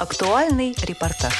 Актуальный репортаж.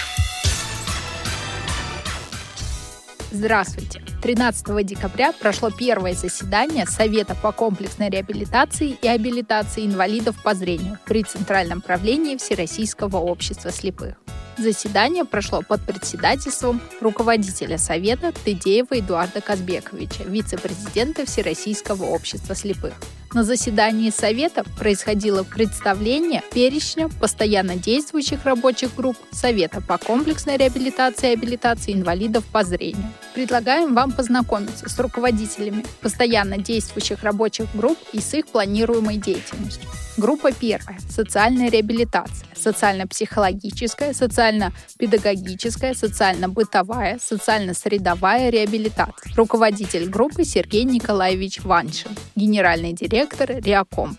Здравствуйте! 13 декабря прошло первое заседание Совета по комплексной реабилитации и абилитации инвалидов по зрению при Центральном правлении Всероссийского общества слепых. Заседание прошло под председательством руководителя Совета Тыдеева Эдуарда Казбековича, вице-президента Всероссийского общества слепых. На заседании Совета происходило представление перечня постоянно действующих рабочих групп Совета по комплексной реабилитации и абилитации инвалидов по зрению. Предлагаем вам познакомиться с руководителями постоянно действующих рабочих групп и с их планируемой деятельностью. Группа первая – социальная реабилитация, социально-психологическая, социально-педагогическая, социально-бытовая, социально-средовая реабилитация. Руководитель группы Сергей Николаевич Ваншин, генеральный директор Реакомпа.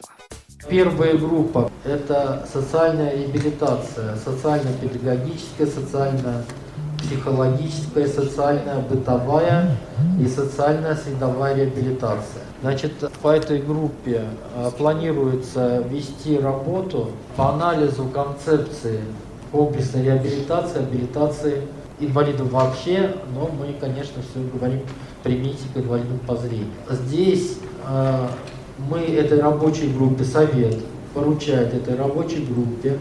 Первая группа – это социальная реабилитация, социально-педагогическая, социально-психологическая, социально-бытовая и социальная средовая реабилитация. Значит, по этой группе а, планируется вести работу по анализу концепции комплексной реабилитации, абилитации инвалидов вообще, но мы, конечно, все говорим примите к инвалидам по зрению. Здесь э, мы этой рабочей группе, совет поручает этой рабочей группе,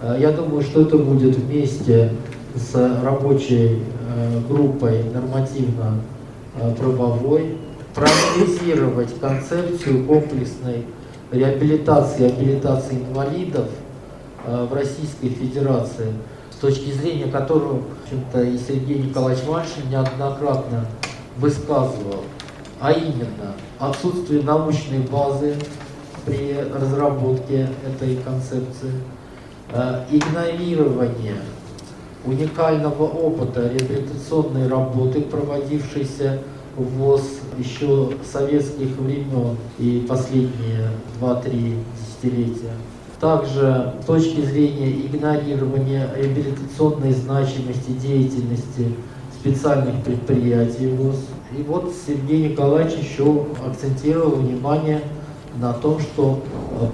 э, я думаю, что это будет вместе с рабочей э, группой нормативно-правовой, проанализировать концепцию комплексной реабилитации и инвалидов э, в Российской Федерации, с точки зрения которого, в общем-то, и Сергей Николаевич Мальшин неоднократно высказывал, а именно отсутствие научной базы при разработке этой концепции, э, игнорирование уникального опыта реабилитационной работы, проводившейся в ВОЗ еще советских времен и последние 2-3 десятилетия. Также с точки зрения игнорирования реабилитационной значимости деятельности специальных предприятий ВОЗ. И вот Сергей Николаевич еще акцентировал внимание на том, что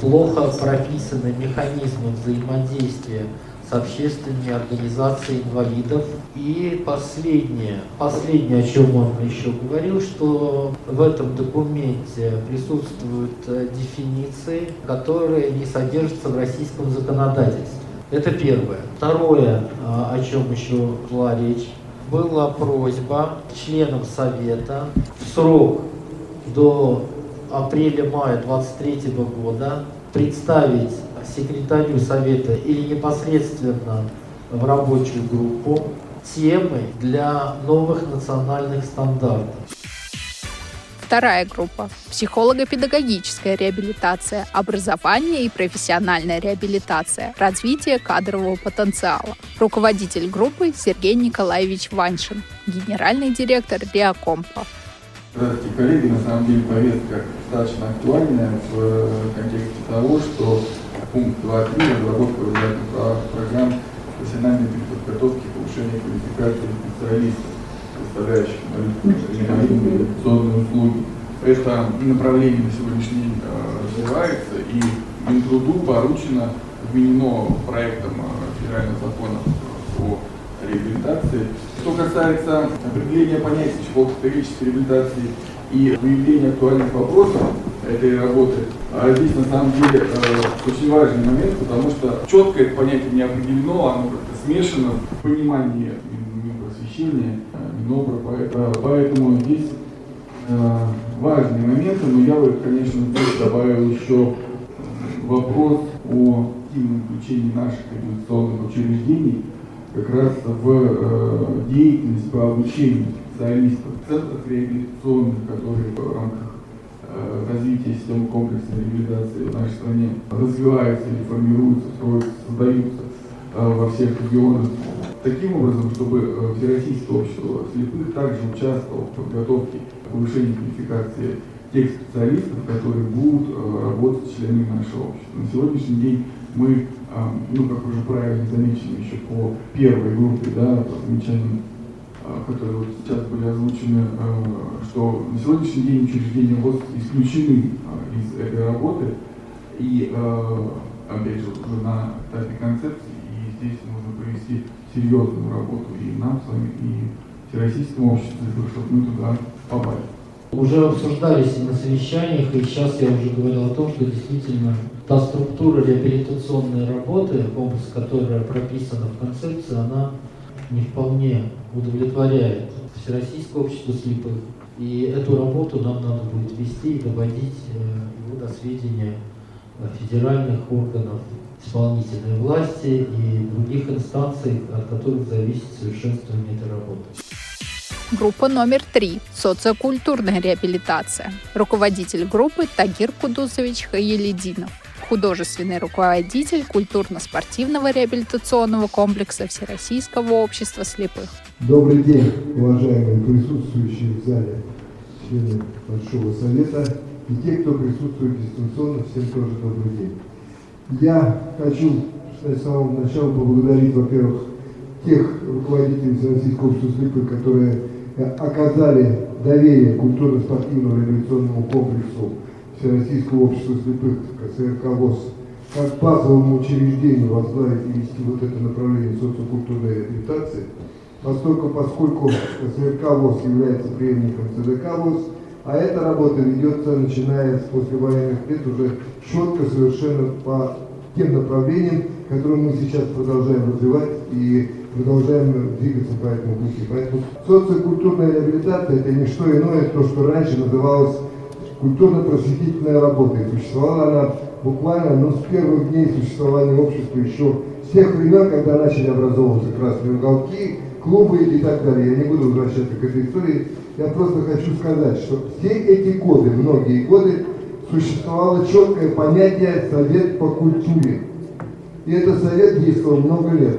плохо прописаны механизмы взаимодействия с общественными организациями инвалидов. И последнее, последнее, о чем он еще говорил, что в этом документе присутствуют э, дефиниции, которые не содержатся в российском законодательстве. Это первое. Второе, э, о чем еще шла речь, была просьба членам Совета в срок до апреля-мая 23 года представить секретарю Совета или непосредственно в рабочую группу темы для новых национальных стандартов. Вторая группа – психолого-педагогическая реабилитация, образование и профессиональная реабилитация, развитие кадрового потенциала. Руководитель группы Сергей Николаевич Ваншин, генеральный директор Реакомпа. Здравствуйте, коллеги. На самом деле повестка достаточно актуальная в контексте того, что пункт 2.3 разработка обязательных программ профессиональной подготовки повышения квалификации специалистов предоставляющих инвалидные услуги. Это направление на сегодняшний день э, развивается, и Минтруду поручено, вменено проектом э, федерального закона о реабилитации. Что касается определения понятия психолого-педагогической реабилитации и выявления актуальных вопросов этой работы, а здесь на самом деле э, очень важный момент, потому что четко это понятие не определено, оно как-то смешано в понимании просвещения Минобра, поэтому, поэтому здесь э, важные моменты, но я бы, конечно, здесь добавил еще вопрос о активном включении наших реабилитационных учреждений как раз в э, деятельность по обучению специалистов в центрах реабилитационных, которые в рамках э, развития системы комплексной реабилитации в нашей стране развиваются или формируются, строятся, создаются э, во всех регионах таким образом, чтобы э, Всероссийское общество слепых также участвовало в подготовке повышении квалификации тех специалистов, которые будут э, работать членами нашего общества. На сегодняшний день мы, э, ну, как уже правильно замечено еще по первой группе, да, по замечаниям, которые вот сейчас были озвучены, что на сегодняшний день учреждения ВОЗ исключены из этой работы, и, опять же, уже на этапе концепции здесь нужно провести серьезную работу и нам с вами, и всероссийскому обществу, чтобы мы туда попали. Уже обсуждались и на совещаниях, и сейчас я уже говорил о том, что действительно та структура реабилитационной работы, комплекс, которая прописана в концепции, она не вполне удовлетворяет Всероссийское общество слепых. И эту работу нам надо будет вести и доводить э, его до сведения федеральных органов исполнительной власти и других инстанций, от которых зависит совершенствование этой работы. Группа номер три – социокультурная реабилитация. Руководитель группы Тагир Кудусович Хаелединов художественный руководитель культурно-спортивного реабилитационного комплекса Всероссийского общества слепых. Добрый день, уважаемые присутствующие в зале члены Большого Совета и те, кто присутствует дистанционно, всем тоже добрый день. Я хочу с самого начала поблагодарить, во-первых, тех руководителей Всероссийского общества слепых, которые оказали доверие культурно-спортивному революционному комплексу Всероссийского общества слепых КСРК ВОЗ как базовому учреждению возглавить и вести вот это направление социокультурной реабилитации, поскольку, поскольку КСРК ВОЗ является преемником ЦДК ВОЗ, а эта работа ведется, начиная с послевоенных лет, уже четко совершенно по тем направлениям, которые мы сейчас продолжаем развивать и продолжаем двигаться по этому пути. Поэтому социокультурная реабилитация – это не что иное, то, что раньше называлось культурно-просветительная работа. И существовала она буквально ну, с первых дней существования общества еще с тех времен, когда начали образовываться красные уголки, клубы и так далее. Я не буду возвращаться к этой истории. Я просто хочу сказать, что все эти годы, многие годы, существовало четкое понятие «совет по культуре». И этот совет действовал много лет.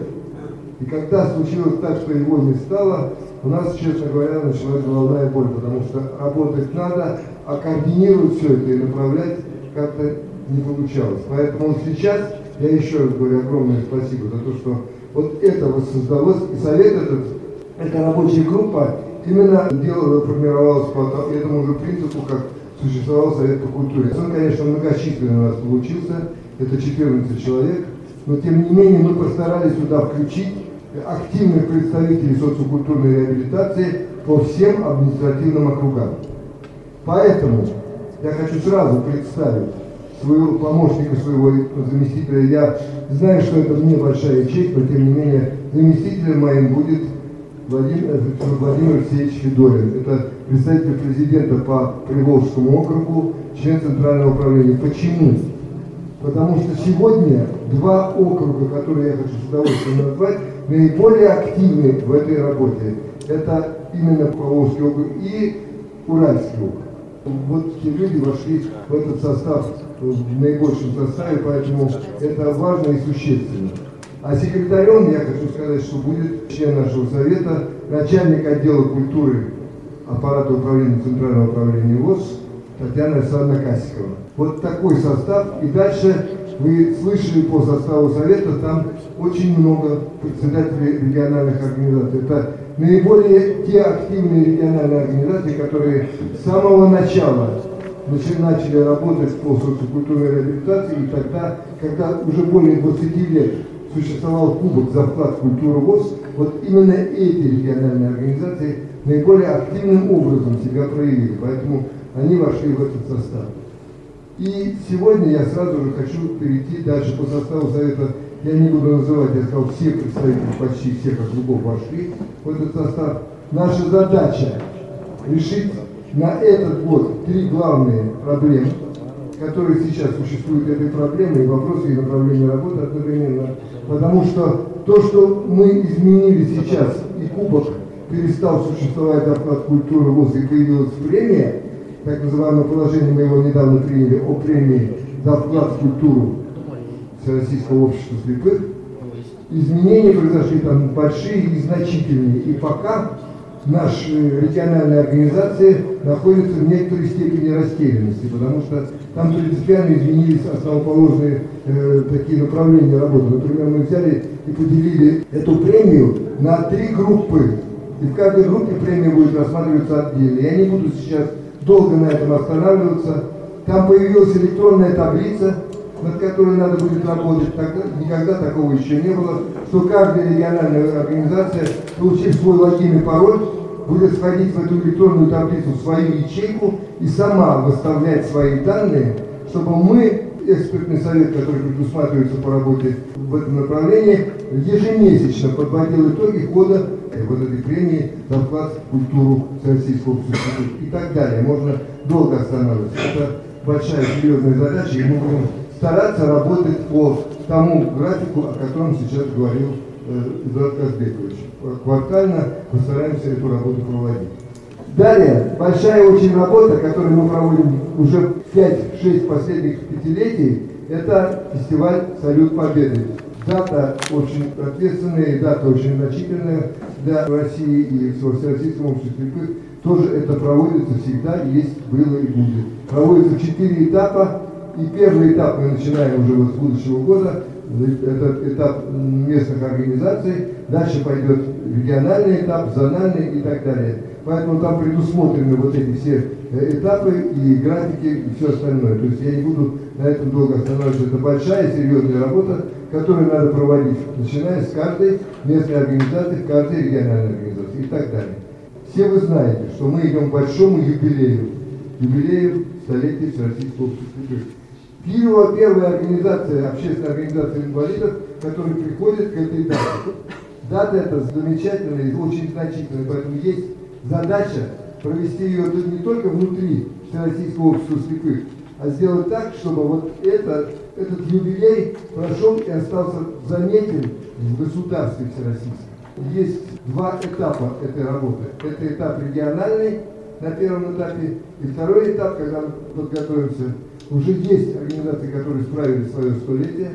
И когда случилось так, что его не стало, у нас, честно говоря, началась головная боль, потому что работать надо, а координировать все это и направлять как-то не получалось. Поэтому сейчас я еще раз говорю огромное спасибо за то, что вот это воссоздалось, и совет этот, эта рабочая группа именно делала, формировалась по этому же принципу, как существовал Совет по культуре. Он, конечно, многочисленный у нас получился, это 14 человек, но тем не менее мы постарались сюда включить активных представителей социокультурной реабилитации по всем административным округам. Поэтому я хочу сразу представить своего помощника, своего заместителя. Я знаю, что это мне большая честь, но тем не менее заместителем моим будет Владимир, Владимир Алексеевич Федорин. Это представитель президента по Приволжскому округу, член Центрального управления. Почему? Потому что сегодня два округа, которые я хочу с удовольствием назвать, наиболее активны в этой работе. Это именно Поволжский округ и Уральский округ. Вот те люди вошли в этот состав в наибольшем составе, поэтому это важно и существенно. А секретарем я хочу сказать, что будет член нашего совета, начальник отдела культуры аппарата управления Центрального управления ВОЗ Татьяна Александровна Касикова. Вот такой состав. И дальше вы слышали по составу совета, там очень много председателей региональных организаций. Это наиболее те активные региональные организации, которые с самого начала начали работать по социокультурной реабилитации, и тогда, когда уже более 20 лет существовал кубок за вклад культуру ВОЗ, вот именно эти региональные организации наиболее активным образом себя проявили, поэтому они вошли в этот состав. И сегодня я сразу же хочу перейти дальше по составу Совета. Я не буду называть, я сказал, все представители почти всех округов вошли в этот состав. Наша задача решить на этот год три главные проблемы, которые сейчас существуют этой проблемой, вопросы и направления работы одновременно. Потому что то, что мы изменили сейчас, и кубок перестал существовать от культуры ВОЗ и появилась премия, так называемое положение, мы его недавно приняли, о премии за вклад в культуру Всероссийского общества слепых, изменения произошли там большие и значительные. И пока наши региональные организации находятся в некоторой степени растерянности, потому что там принципиально изменились основоположные э, такие направления работы. Например, мы взяли и поделили эту премию на три группы. И в каждой группе премия будет рассматриваться отдельно. Я не буду сейчас долго на этом останавливаться. Там появилась электронная таблица, над которой надо будет работать. Никогда такого еще не было, что каждая региональная организация, получив свой логин и пароль, будет входить в эту электронную таблицу, в свою ячейку и сама выставлять свои данные, чтобы мы, экспертный совет, который предусматривается по работе в этом направлении, ежемесячно подводил итоги хода вот этой премии за вклад в культуру Всероссийского общества и так далее. Можно долго останавливаться. Это большая серьезная задача, и мы будем стараться работать по тому графику, о котором сейчас говорил Эдуард Казбекович. Квартально постараемся эту работу проводить. Далее, большая очень работа, которую мы проводим уже 5-6 последних пятилетий, это фестиваль «Салют Победы». Дата очень ответственная, дата очень значительная для России и Всероссийского общества слепых. Тоже это проводится всегда, есть, было и будет. Проводится четыре этапа, и первый этап мы начинаем уже вот с будущего года, это этап местных организаций, дальше пойдет региональный этап, зональный и так далее. Поэтому там предусмотрены вот эти все э, этапы и графики и все остальное. То есть я не буду на этом долго останавливаться. Это большая, серьезная работа, которую надо проводить, начиная с каждой местной организации, каждой региональной организации и так далее. Все вы знаете, что мы идем к большому юбилею, юбилею столетия Всероссийского общества Киева первая организация, общественная организация инвалидов, которая приходит к этой дате. Дата эта замечательная и очень значительная, поэтому есть задача провести ее не только внутри Всероссийского общества слепых, а сделать так, чтобы вот это, этот юбилей прошел и остался заметен в государстве всероссийском. Есть два этапа этой работы. Это этап региональный на первом этапе, и второй этап, когда мы подготовимся уже есть организации, которые справили свое столетие.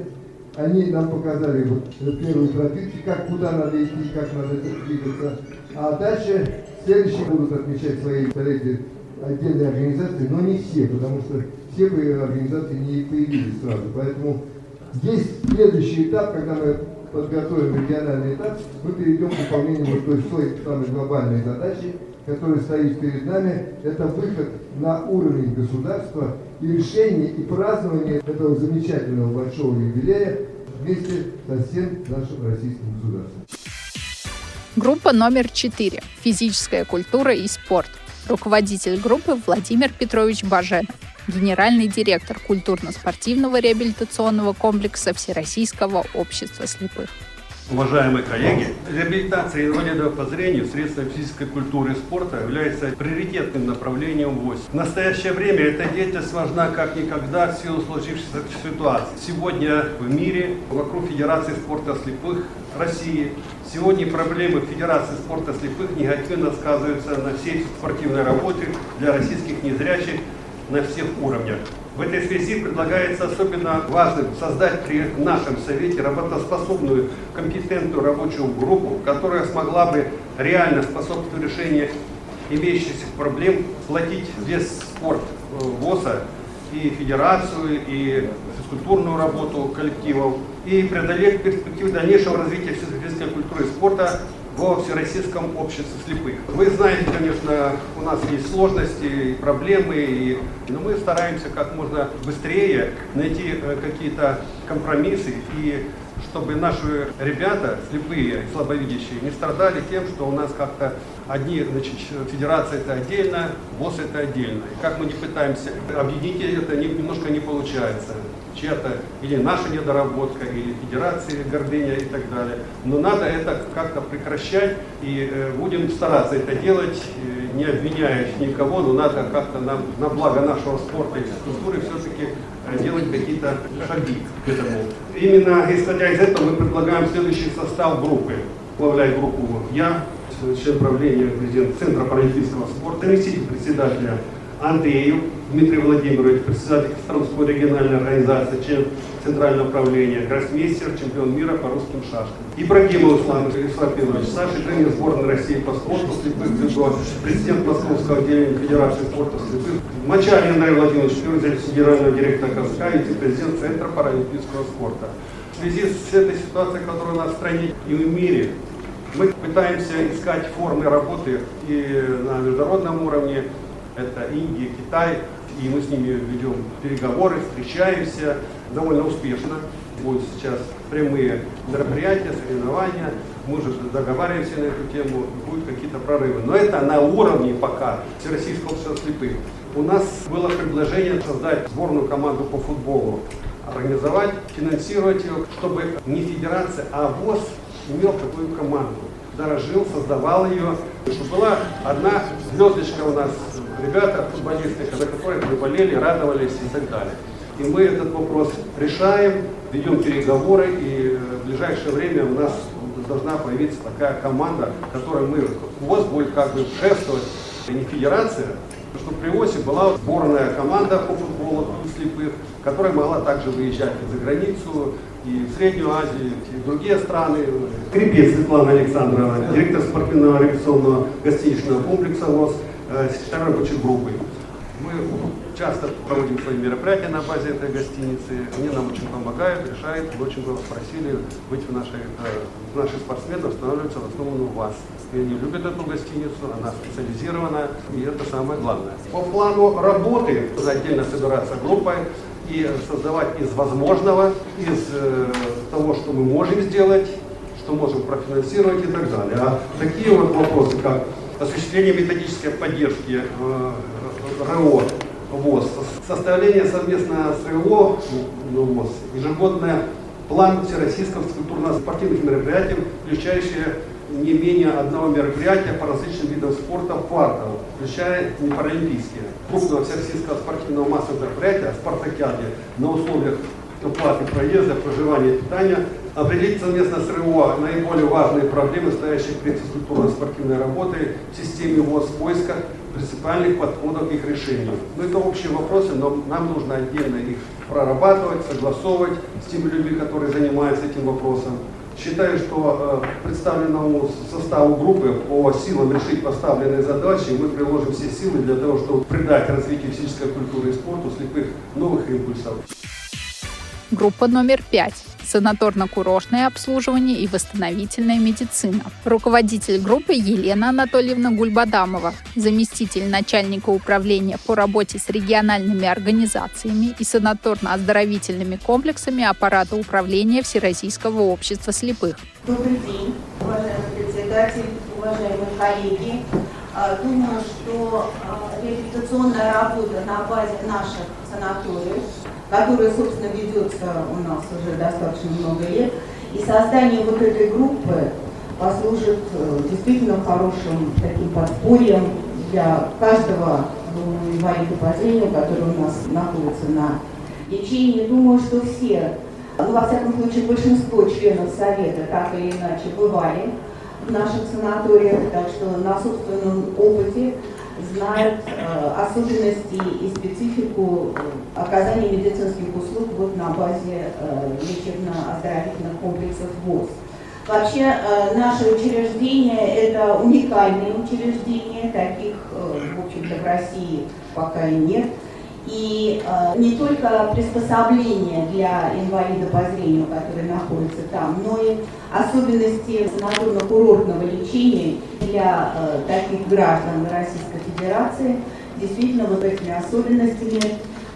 Они нам показали вот первую тропинки, как куда надо идти, как надо двигаться. А дальше следующие будут отмечать свои столетия отдельные организации, но не все, потому что все организации не появились сразу. Поэтому есть следующий этап, когда мы подготовим региональный этап, мы перейдем к выполнению вот той, той самой глобальной задачи, которая стоит перед нами, это выход на уровень государства и решение и празднование этого замечательного большого юбилея вместе со всем нашим российским государством. Группа номер четыре. Физическая культура и спорт. Руководитель группы Владимир Петрович Баженов генеральный директор культурно-спортивного реабилитационного комплекса Всероссийского общества слепых. Уважаемые коллеги, реабилитация инвалидов по зрению средства физической культуры и спорта является приоритетным направлением ВОЗ. В настоящее время эта деятельность важна как никогда в силу сложившейся ситуации. Сегодня в мире, вокруг Федерации спорта слепых России, сегодня проблемы Федерации спорта слепых негативно сказываются на всей спортивной работе для российских незрячих на всех уровнях. В этой связи предлагается особенно важным создать при нашем Совете работоспособную, компетентную рабочую группу, которая смогла бы реально способствовать решению имеющихся проблем, платить весь спорт э, ВОЗа и федерацию, и физкультурную работу коллективов, и преодолеть перспективы дальнейшего развития физической культуры и спорта во Всероссийском обществе слепых. Вы знаете, конечно, у нас есть сложности и проблемы, и, но мы стараемся как можно быстрее найти э, какие-то компромиссы и чтобы наши ребята, слепые и слабовидящие, не страдали тем, что у нас как-то одни, значит, федерация это отдельно, ВОЗ это отдельно. И как мы не пытаемся объединить это, немножко не получается чья-то или наша недоработка, или федерации гордыня и так далее. Но надо это как-то прекращать и э, будем стараться это делать, э, не обвиняя никого, но надо как-то нам, на благо нашего спорта и физкультуры все-таки э, делать какие-то шаги к этому. Именно исходя из этого мы предлагаем следующий состав группы. Возглавляет группу я, член правления, президент Центра паралимпийского спорта, заместитель председателя Андреев Дмитрий Владимирович, председатель Костромской региональной организации, член Центрального управления, гроссмейстер, чемпион мира по русским шашкам. Ибрагимов Ислам Исфапилович, старший тренер сборной России по спорту слепых дзюдо, президент Московского отделения Федерации спорта слепых, Мачарин Андрей Владимирович, первый генерального директора КСК и вице-президент Центра паралимпийского спорта. В связи с этой ситуацией, которая у нас в стране и в мире, мы пытаемся искать формы работы и на международном уровне, это Индия, Китай, и мы с ними ведем переговоры, встречаемся, довольно успешно. Будут сейчас прямые мероприятия, соревнования. Мы уже договариваемся на эту тему, будут какие-то прорывы. Но это на уровне пока Всероссийского общества слепых. У нас было предложение создать сборную команду по футболу, организовать, финансировать ее, чтобы не федерация, а ВОЗ имел такую команду дорожил, создавал ее, чтобы была одна звездочка у нас, ребята, футболисты, за которых мы радовались и так далее. И мы этот вопрос решаем, ведем переговоры, и в ближайшее время у нас должна появиться такая команда, которой мы, ВОЗ будет как бы шествовать, не федерация, чтобы при ОСе была сборная команда по футболу слепых, которая могла также выезжать и за границу, и в Среднюю Азию, и в другие страны. Крепец Светлана Александровна, директор спортивного революционного гостиничного комплекса ВОЗ, э, секретарь рабочей группы. Мы часто проводим свои мероприятия на базе этой гостиницы. Они нам очень помогают, решают. Мы очень было спросили быть в нашей, э, наши спортсмены устанавливаются в основном у вас. И они любят эту гостиницу, она специализирована, и это самое главное. По плану работы отдельно собираться группой и создавать из возможного, из э, того, что мы можем сделать, что можем профинансировать и так далее. А такие вот вопросы, как осуществление методической поддержки э, РО ВОЗ, составление совместно с РО ну, ВОЗ, ежегодный план всероссийского культурно-спортивных мероприятий, включающие не менее одного мероприятия по различным видам спорта в квартал, включая не паралимпийские. Крупного всероссийского спортивного массового мероприятия «Спартакиаде» на условиях оплаты проезда, проживания питания, определить совместно с РО наиболее важные проблемы, стоящие перед физкультурно-спортивной работой в системе ВОЗ в поисках принципиальных подходов к их решению. Ну, это общие вопросы, но нам нужно отдельно их прорабатывать, согласовывать с теми людьми, которые занимаются этим вопросом. Считаю, что э, представленному составу группы по силам решить поставленные задачи мы приложим все силы для того, чтобы придать развитию физической культуры и спорту слепых новых импульсов. Группа номер пять санаторно-курортное обслуживание и восстановительная медицина. Руководитель группы Елена Анатольевна Гульбадамова, заместитель начальника управления по работе с региональными организациями и санаторно-оздоровительными комплексами аппарата управления Всероссийского общества слепых. Добрый день, уважаемый председатель, уважаемые коллеги. А, думаю, что а, реабилитационная работа на базе наших санаториев которая, собственно, ведется у нас уже достаточно много лет. И создание вот этой группы послужит э, действительно хорошим таким подспорьем для каждого ну, инвалида по зрению, который у нас находится на лечении. Думаю, что все, ну, во всяком случае, большинство членов Совета так или иначе бывали в наших санаториях, так что на собственном опыте знают э, особенности и специфику э, оказания медицинских услуг вот на базе э, лечебно-оздоровительных комплексов ВОЗ. Вообще наше учреждение это уникальное учреждение, таких, в общем-то, в России пока и нет. И э, не только приспособления для инвалида по зрению, которые находятся там, но и особенности санаторно-курортного лечения для э, таких граждан Российской Федерации. Действительно, вот этими особенностями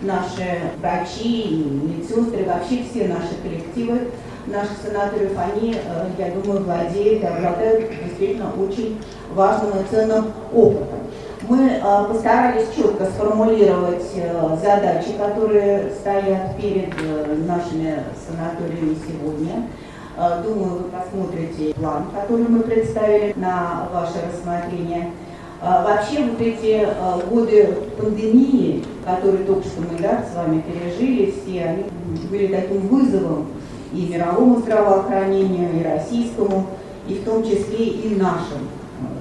наши врачи, медсестры, вообще все наши коллективы наших санаториев, они, э, я думаю, владеют и обладают действительно очень важным и ценным опытом. Мы э, постарались четко сформулировать э, задачи, которые стоят перед э, нашими санаториями сегодня. Думаю, вы посмотрите план, который мы представили на ваше рассмотрение. Вообще вот эти годы пандемии, которые только что мы да, с вами пережили, все они были таким вызовом и мировому здравоохранению, и российскому, и в том числе и нашим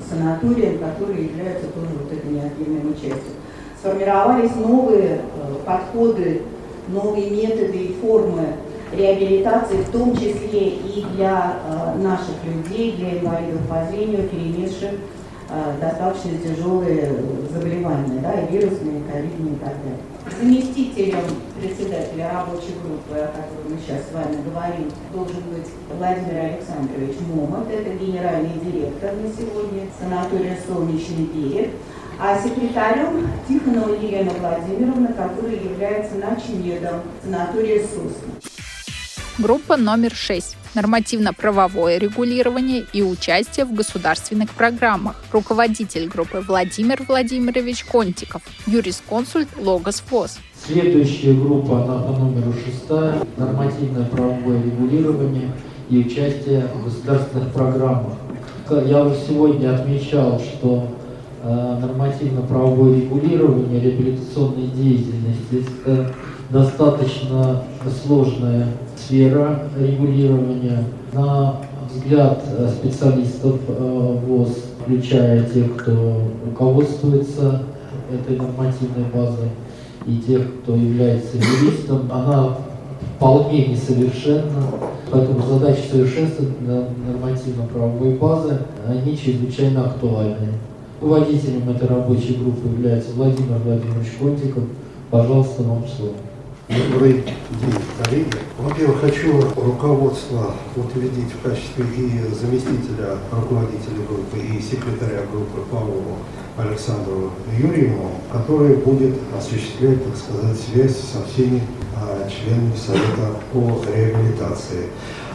санаториям, которые являются тоже вот этой неотъемлемой частью. Сформировались новые э, подходы, новые методы и формы реабилитации, в том числе и для э, наших людей, для инвалидов по зрению, перенесших достаточно тяжелые заболевания, да, и вирусные, и ковидные и так далее заместителем председателя рабочей группы, о которой мы сейчас с вами говорим, должен быть Владимир Александрович Момот, это генеральный директор на сегодня санатория «Солнечный берег». а секретарем Тихонова Елена Владимировна, которая является начмедом санатория «Сосны». Группа номер 6. Нормативно-правовое регулирование и участие в государственных программах. Руководитель группы Владимир Владимирович Контиков. Юрисконсульт Логос ФОС. Следующая группа, она по номеру шестая, нормативное правовое регулирование и участие в государственных программах. Я уже сегодня отмечал, что э, нормативно-правовое регулирование реабилитационной деятельности – это достаточно сложная сфера регулирования. На взгляд э, специалистов э, ВОЗ, включая тех, кто руководствуется этой нормативной базой, и тех, кто является юристом, она вполне несовершенна, поэтому задачи совершенствования нормативно-правовой базы, они чрезвычайно актуальны. Руководителем этой рабочей группы является Владимир Владимирович Контиков. Пожалуйста, вам слово. Добрый день, коллеги. Во-первых, хочу руководство утвердить в качестве и заместителя руководителя группы, и секретаря группы Павлову Александру Юрьевну, который будет осуществлять, так сказать, связь со всеми а, членами Совета по реабилитации.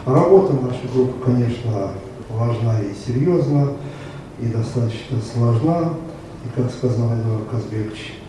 Работа нашей группы, конечно, важна и серьезна, и достаточно сложна. И, как сказал Эдуард Казбекович,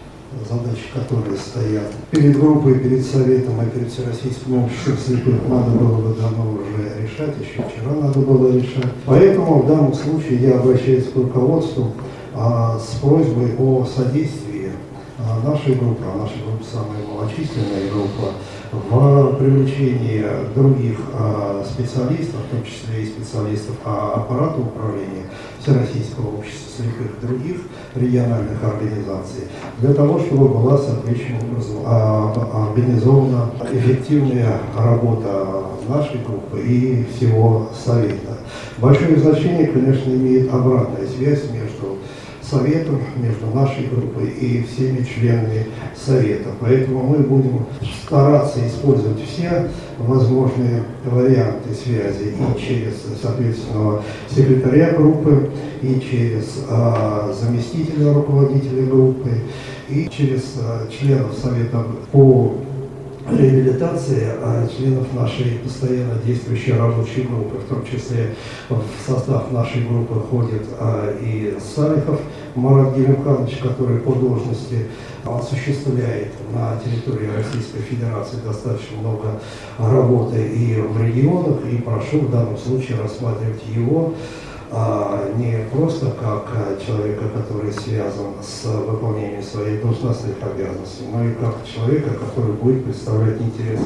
задачи, которые стоят перед группой, перед Советом и перед Всероссийским обществом слепых, надо было бы давно уже решать, еще вчера надо было решать. Поэтому в данном случае я обращаюсь к руководству а, с просьбой о содействии а, нашей группы, а наша группа самая малочисленная группа, в привлечении других а, специалистов, в том числе и специалистов аппарата управления Всероссийского общества слепых других региональных организаций, для того, чтобы была соответствующим образом а, организована эффективная работа нашей группы и всего Совета. Большое значение, конечно, имеет обратная связь между Советом, между нашей группой и всеми членами Совета. Поэтому мы будем стараться использовать все возможные варианты связи и через соответственного секретаря группы, и через а, заместителя руководителя группы, и через а, членов Совета по реабилитации а членов нашей постоянно действующей рабочей группы, в том числе в состав нашей группы входит а, и Салихов Марат Гелюканович, который по должности осуществляет на территории Российской Федерации достаточно много работы и в регионах, и прошу в данном случае рассматривать его не просто как э, человека, который связан с выполнением своих должностных обязанностей, но и как человека, который будет представлять интересы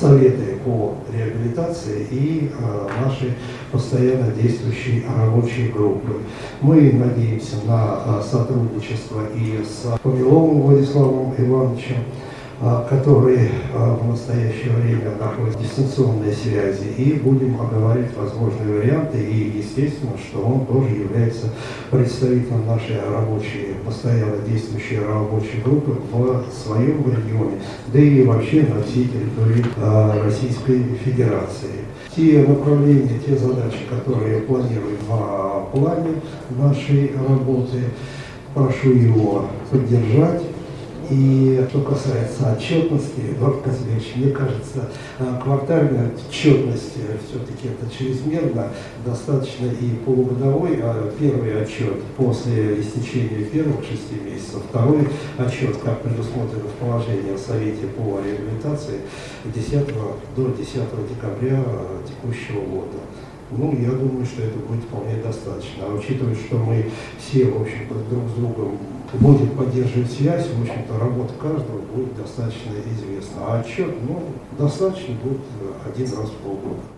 Советы по реабилитации и а, нашей постоянно действующей рабочей группы. Мы надеемся на а, сотрудничество и с Павеловым Владиславом Ивановичем, а, который а, в настоящее время находится в дистанционной связи, и будем оговаривать возможные варианты, и естественно, что он тоже является представителем нашей рабочей, постоянно действующей рабочей группы в своем регионе, да и вообще на всей территории а, Российской Федерации. Те направления, те задачи, которые планируем в плане нашей работы, прошу его поддержать, и что касается отчетности, Эдуард Казбевич, мне кажется, э, квартальная отчетность э, все-таки это чрезмерно, достаточно и полугодовой а первый отчет после истечения первых шести месяцев, второй отчет, как предусмотрено в положении в Совете по реабилитации 10 до 10 декабря э, текущего года. Ну, я думаю, что это будет вполне достаточно. А учитывая, что мы все, в общем-то, друг с другом будем поддерживать связь, в общем-то, работа каждого будет достаточно известна. А отчет, ну, достаточно будет один раз в полгода.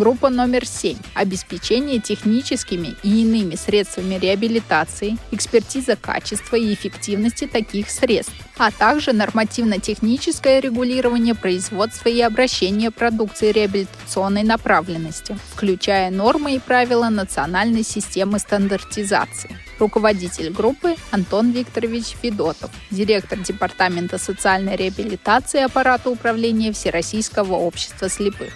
Группа номер 7. Обеспечение техническими и иными средствами реабилитации, экспертиза качества и эффективности таких средств, а также нормативно-техническое регулирование производства и обращения продукции реабилитационной направленности, включая нормы и правила национальной системы стандартизации. Руководитель группы Антон Викторович Федотов, директор Департамента социальной реабилитации аппарата управления Всероссийского общества слепых.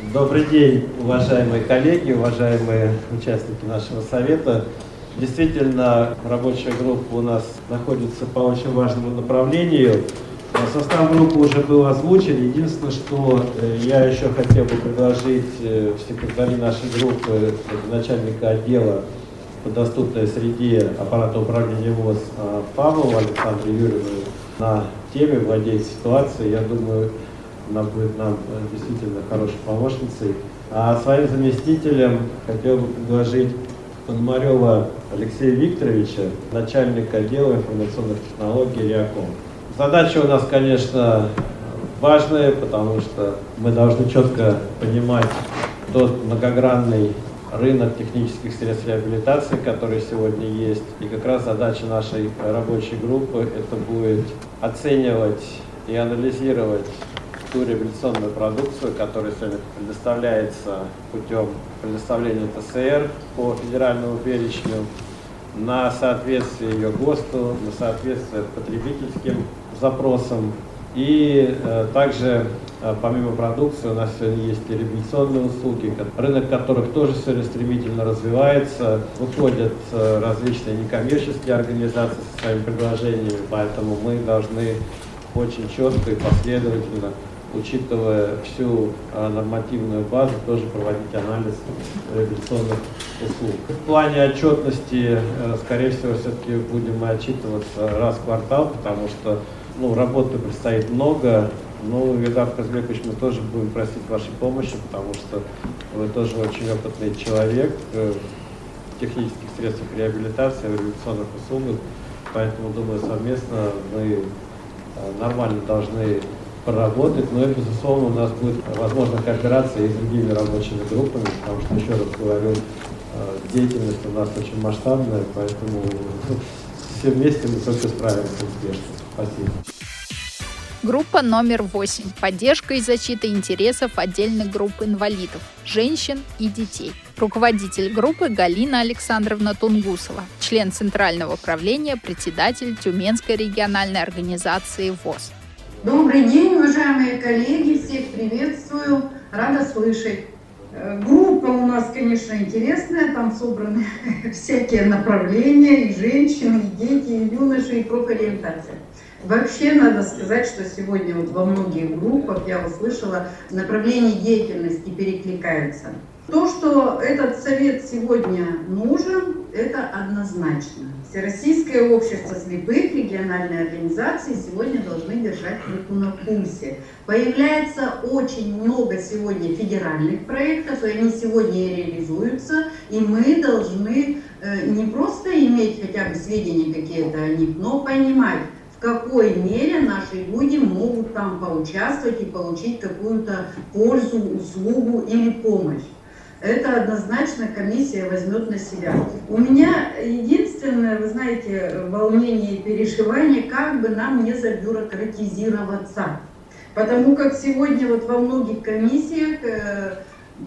Добрый день, уважаемые коллеги, уважаемые участники нашего совета. Действительно, рабочая группа у нас находится по очень важному направлению. Состав группы уже был озвучен. Единственное, что э, я еще хотел бы предложить э, в секретаре нашей группы начальника отдела по доступной среде аппарата управления ВОЗ а, Павлову Александру Юрьевну на теме владеть ситуацией. Я думаю, она будет нам э, действительно хорошей помощницей. А своим заместителем хотел бы предложить Пономарева Алексея Викторовича, начальника отдела информационных технологий РИАКОМ. Задача у нас, конечно, важная, потому что мы должны четко понимать тот многогранный рынок технических средств реабилитации, который сегодня есть. И как раз задача нашей рабочей группы это будет оценивать и анализировать ту реабилитационную продукцию, которая сегодня предоставляется путем предоставления ТСР по федеральному перечню, на соответствие ее ГОСТу, на соответствие потребительским запросам. И э, также э, помимо продукции у нас сегодня есть и реабилитационные услуги, рынок которых тоже сегодня стремительно развивается. Выходят э, различные некоммерческие организации со своими предложениями, поэтому мы должны очень четко и последовательно учитывая всю а, нормативную базу, тоже проводить анализ реабилитационных услуг. В плане отчетности, э, скорее всего, все-таки будем мы отчитываться раз в квартал, потому что ну, работы предстоит много. Ну, Видар Казбекович, мы тоже будем просить вашей помощи, потому что вы тоже очень опытный человек э, в технических средствах реабилитации, в реабилитационных услугах. Поэтому, думаю, совместно мы э, нормально должны проработать, но и, безусловно, у нас будет возможна кооперация и с другими рабочими группами, потому что, еще раз говорю, деятельность у нас очень масштабная, поэтому все вместе мы только справимся успешно. Спасибо. Группа номер 8. Поддержка и защита интересов отдельных групп инвалидов, женщин и детей. Руководитель группы Галина Александровна Тунгусова, член Центрального управления, председатель Тюменской региональной организации ВОЗ. Добрый день, уважаемые коллеги, всех приветствую, рада слышать. Э, группа у нас, конечно, интересная, там собраны всякие направления, и женщины, и дети, и юноши, и профориентация. Вообще надо сказать, что сегодня вот во многих группах я услышала, направления деятельности перекликаются. То, что этот совет сегодня нужен, это однозначно. Всероссийское общество слепых, региональные организации сегодня должны держать руку на пульсе. Появляется очень много сегодня федеральных проектов, и они сегодня и реализуются, и мы должны э, не просто иметь хотя бы сведения какие-то о них, но понимать, в какой мере наши люди могут там поучаствовать и получить какую-то пользу, услугу или помощь это однозначно комиссия возьмет на себя. У меня единственное, вы знаете, волнение и переживание, как бы нам не забюрократизироваться. Потому как сегодня вот во многих комиссиях э,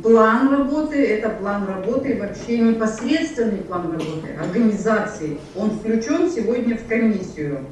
план работы, это план работы, вообще непосредственный план работы организации. Он включен сегодня в комиссию.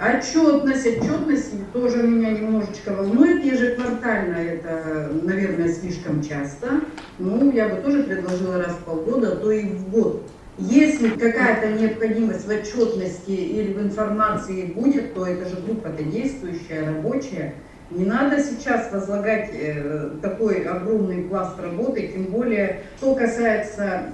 Отчетность, отчетность тоже меня немножечко волнует ежеквартально, это, наверное, слишком часто. Ну, я бы тоже предложила раз в полгода, а то и в год. Если какая-то необходимость в отчетности или в информации будет, то это же группа-то действующая, рабочая. Не надо сейчас возлагать э, такой огромный пласт работы, тем более, что касается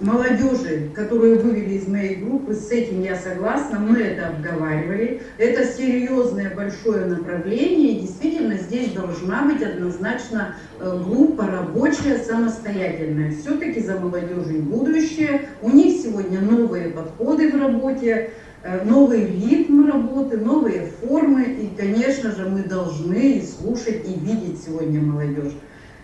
молодежи, которую вывели из моей группы, с этим я согласна, мы это обговаривали. Это серьезное большое направление, и действительно здесь должна быть однозначно э, группа рабочая, самостоятельная. Все-таки за молодежью будущее, у них сегодня новые подходы в работе, э, новый ритм работы, новые формы, и, конечно же, мы должны слушать и видеть сегодня молодежь.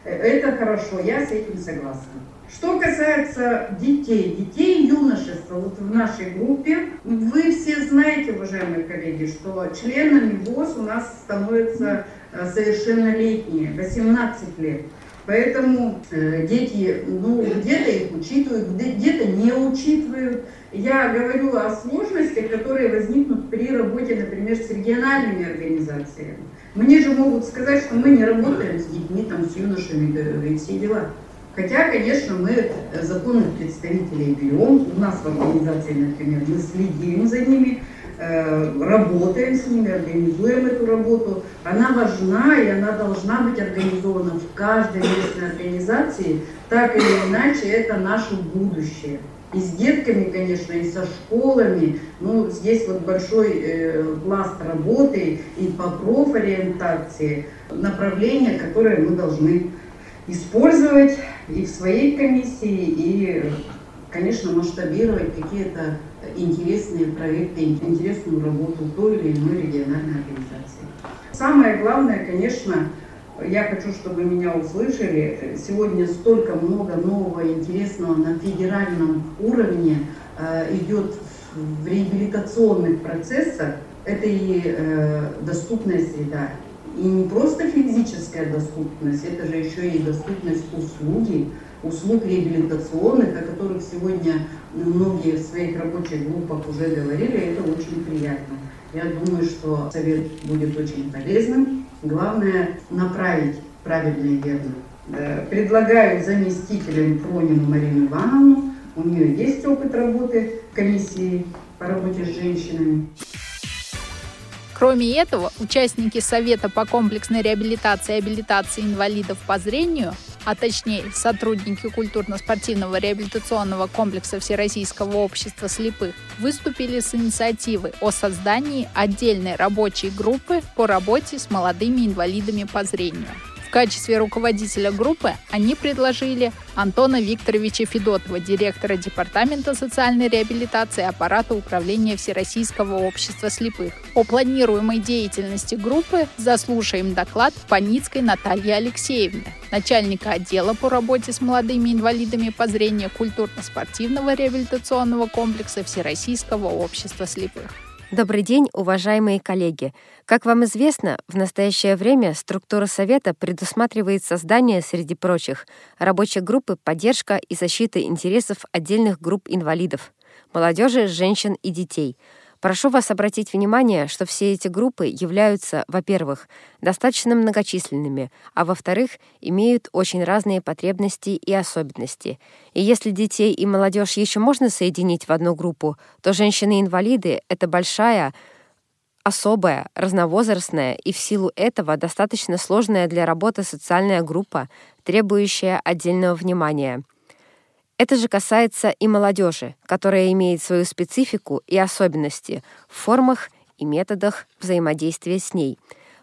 Э, это хорошо, я с этим согласна. Что касается детей, детей и юношества, вот в нашей группе, вы все знаете, уважаемые коллеги, что членами ВОЗ у нас становятся э, совершеннолетние, 18 лет. Поэтому э, дети, ну, где-то их учитывают, где-то не учитывают. Я говорю о сложностях, которые возникнут при работе, например, с региональными организациями. Мне же могут сказать, что мы не работаем с детьми, там, с юношами, и все дела. Хотя, конечно, мы законных представителей берем. У нас в организации, например, мы следим за ними, Э, работаем с ними, организуем эту работу. Она важна и она должна быть организована в каждой местной организации. Так или иначе, это наше будущее. И с детками, конечно, и со школами. Ну, здесь вот большой э, пласт работы и по профориентации, направления, которые мы должны использовать и в своей комиссии, и, конечно, масштабировать какие-то интересные проекты, интересную работу той или иной региональной организации. Самое главное, конечно, я хочу, чтобы меня услышали. Сегодня столько много нового интересного на федеральном уровне э, идет в реабилитационных процессах. Это и э, доступная среда, и не просто физическая доступность, это же еще и доступность услуги, услуг реабилитационных, о которых сегодня многие в своих рабочих группах уже говорили, это очень приятно. Я думаю, что совет будет очень полезным. Главное направить правильно и верно. Предлагаю заместителем Пронину Марину Ивановну. У нее есть опыт работы в комиссии по работе с женщинами. Кроме этого, участники Совета по комплексной реабилитации и абилитации инвалидов по зрению а точнее сотрудники культурно-спортивного реабилитационного комплекса Всероссийского общества слепых, выступили с инициативой о создании отдельной рабочей группы по работе с молодыми инвалидами по зрению качестве руководителя группы они предложили Антона Викторовича Федотова, директора Департамента социальной реабилитации аппарата управления Всероссийского общества слепых. О планируемой деятельности группы заслушаем доклад Паницкой Натальи Алексеевны, начальника отдела по работе с молодыми инвалидами по зрению культурно-спортивного реабилитационного комплекса Всероссийского общества слепых. Добрый день, уважаемые коллеги! Как вам известно, в настоящее время структура Совета предусматривает создание, среди прочих, рабочей группы поддержка и защита интересов отдельных групп инвалидов, молодежи, женщин и детей – Прошу вас обратить внимание, что все эти группы являются, во-первых, достаточно многочисленными, а во-вторых, имеют очень разные потребности и особенности. И если детей и молодежь еще можно соединить в одну группу, то женщины-инвалиды — это большая, особая, разновозрастная и в силу этого достаточно сложная для работы социальная группа, требующая отдельного внимания — это же касается и молодежи, которая имеет свою специфику и особенности в формах и методах взаимодействия с ней.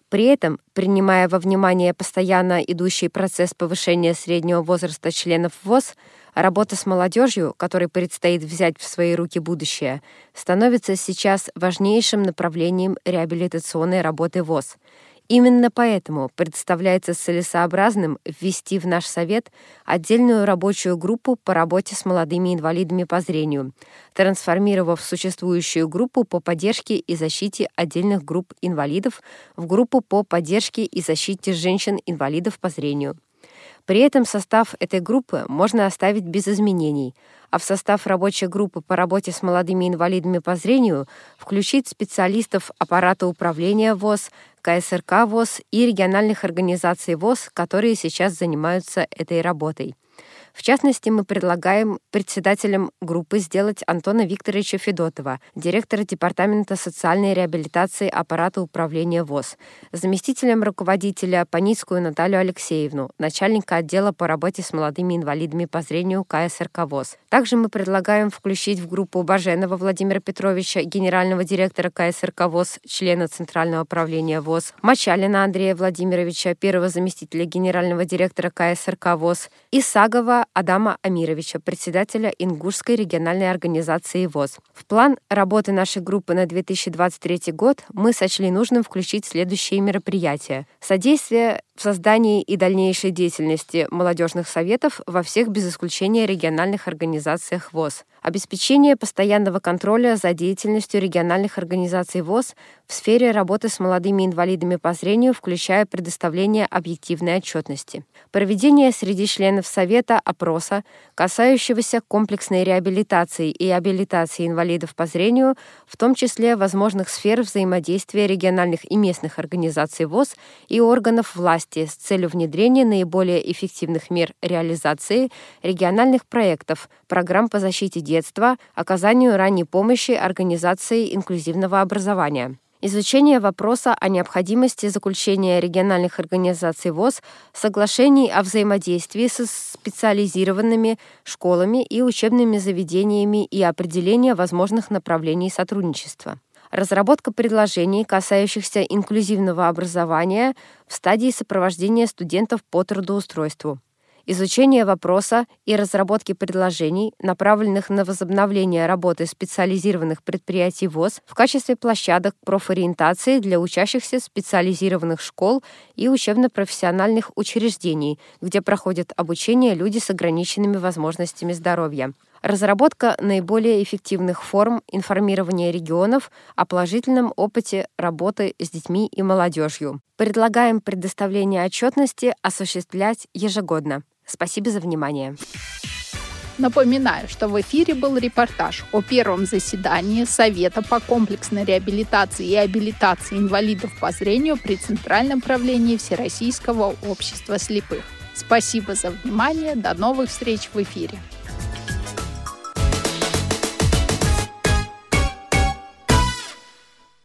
При этом, принимая во внимание постоянно идущий процесс повышения среднего возраста членов ВОЗ, работа с молодежью, которой предстоит взять в свои руки будущее, становится сейчас важнейшим направлением реабилитационной работы ВОЗ — Именно поэтому представляется целесообразным ввести в наш Совет отдельную рабочую группу по работе с молодыми инвалидами по зрению, трансформировав существующую группу по поддержке и защите отдельных групп инвалидов в группу по поддержке и защите женщин-инвалидов по зрению. При этом состав этой группы можно оставить без изменений, а в состав рабочей группы по работе с молодыми инвалидами по зрению включить специалистов аппарата управления ВОЗ, КСРК ВОЗ и региональных организаций ВОЗ, которые сейчас занимаются этой работой. В частности, мы предлагаем председателем группы сделать Антона Викторовича Федотова, директора Департамента социальной реабилитации аппарата управления ВОЗ, заместителем руководителя Паницкую Наталью Алексеевну, начальника отдела по работе с молодыми инвалидами по зрению КСРК ВОЗ. Также мы предлагаем включить в группу Баженова Владимира Петровича, генерального директора КСРК ВОЗ, члена Центрального управления ВОЗ, Мачалина Андрея Владимировича, первого заместителя генерального директора КСРК ВОЗ, Исагова Адама Амировича, председателя Ингушской региональной организации ВОЗ. В план работы нашей группы на 2023 год мы сочли нужным включить следующие мероприятия. Содействие в создании и дальнейшей деятельности молодежных советов во всех без исключения региональных организациях ВОЗ. Обеспечение постоянного контроля за деятельностью региональных организаций ВОЗ в сфере работы с молодыми инвалидами по зрению, включая предоставление объективной отчетности. Проведение среди членов Совета опроса, касающегося комплексной реабилитации и абилитации инвалидов по зрению, в том числе возможных сфер взаимодействия региональных и местных организаций ВОЗ и органов власти с целью внедрения наиболее эффективных мер реализации региональных проектов, программ по защите детства, оказанию ранней помощи организации инклюзивного образования. Изучение вопроса о необходимости заключения региональных организаций ВОЗ соглашений о взаимодействии со специализированными школами и учебными заведениями и определение возможных направлений сотрудничества. Разработка предложений, касающихся инклюзивного образования в стадии сопровождения студентов по трудоустройству изучение вопроса и разработки предложений, направленных на возобновление работы специализированных предприятий ВОЗ в качестве площадок профориентации для учащихся специализированных школ и учебно-профессиональных учреждений, где проходят обучение люди с ограниченными возможностями здоровья разработка наиболее эффективных форм информирования регионов о положительном опыте работы с детьми и молодежью. Предлагаем предоставление отчетности осуществлять ежегодно. Спасибо за внимание. Напоминаю, что в эфире был репортаж о первом заседании Совета по комплексной реабилитации и абилитации инвалидов по зрению при Центральном правлении Всероссийского общества слепых. Спасибо за внимание. До новых встреч в эфире.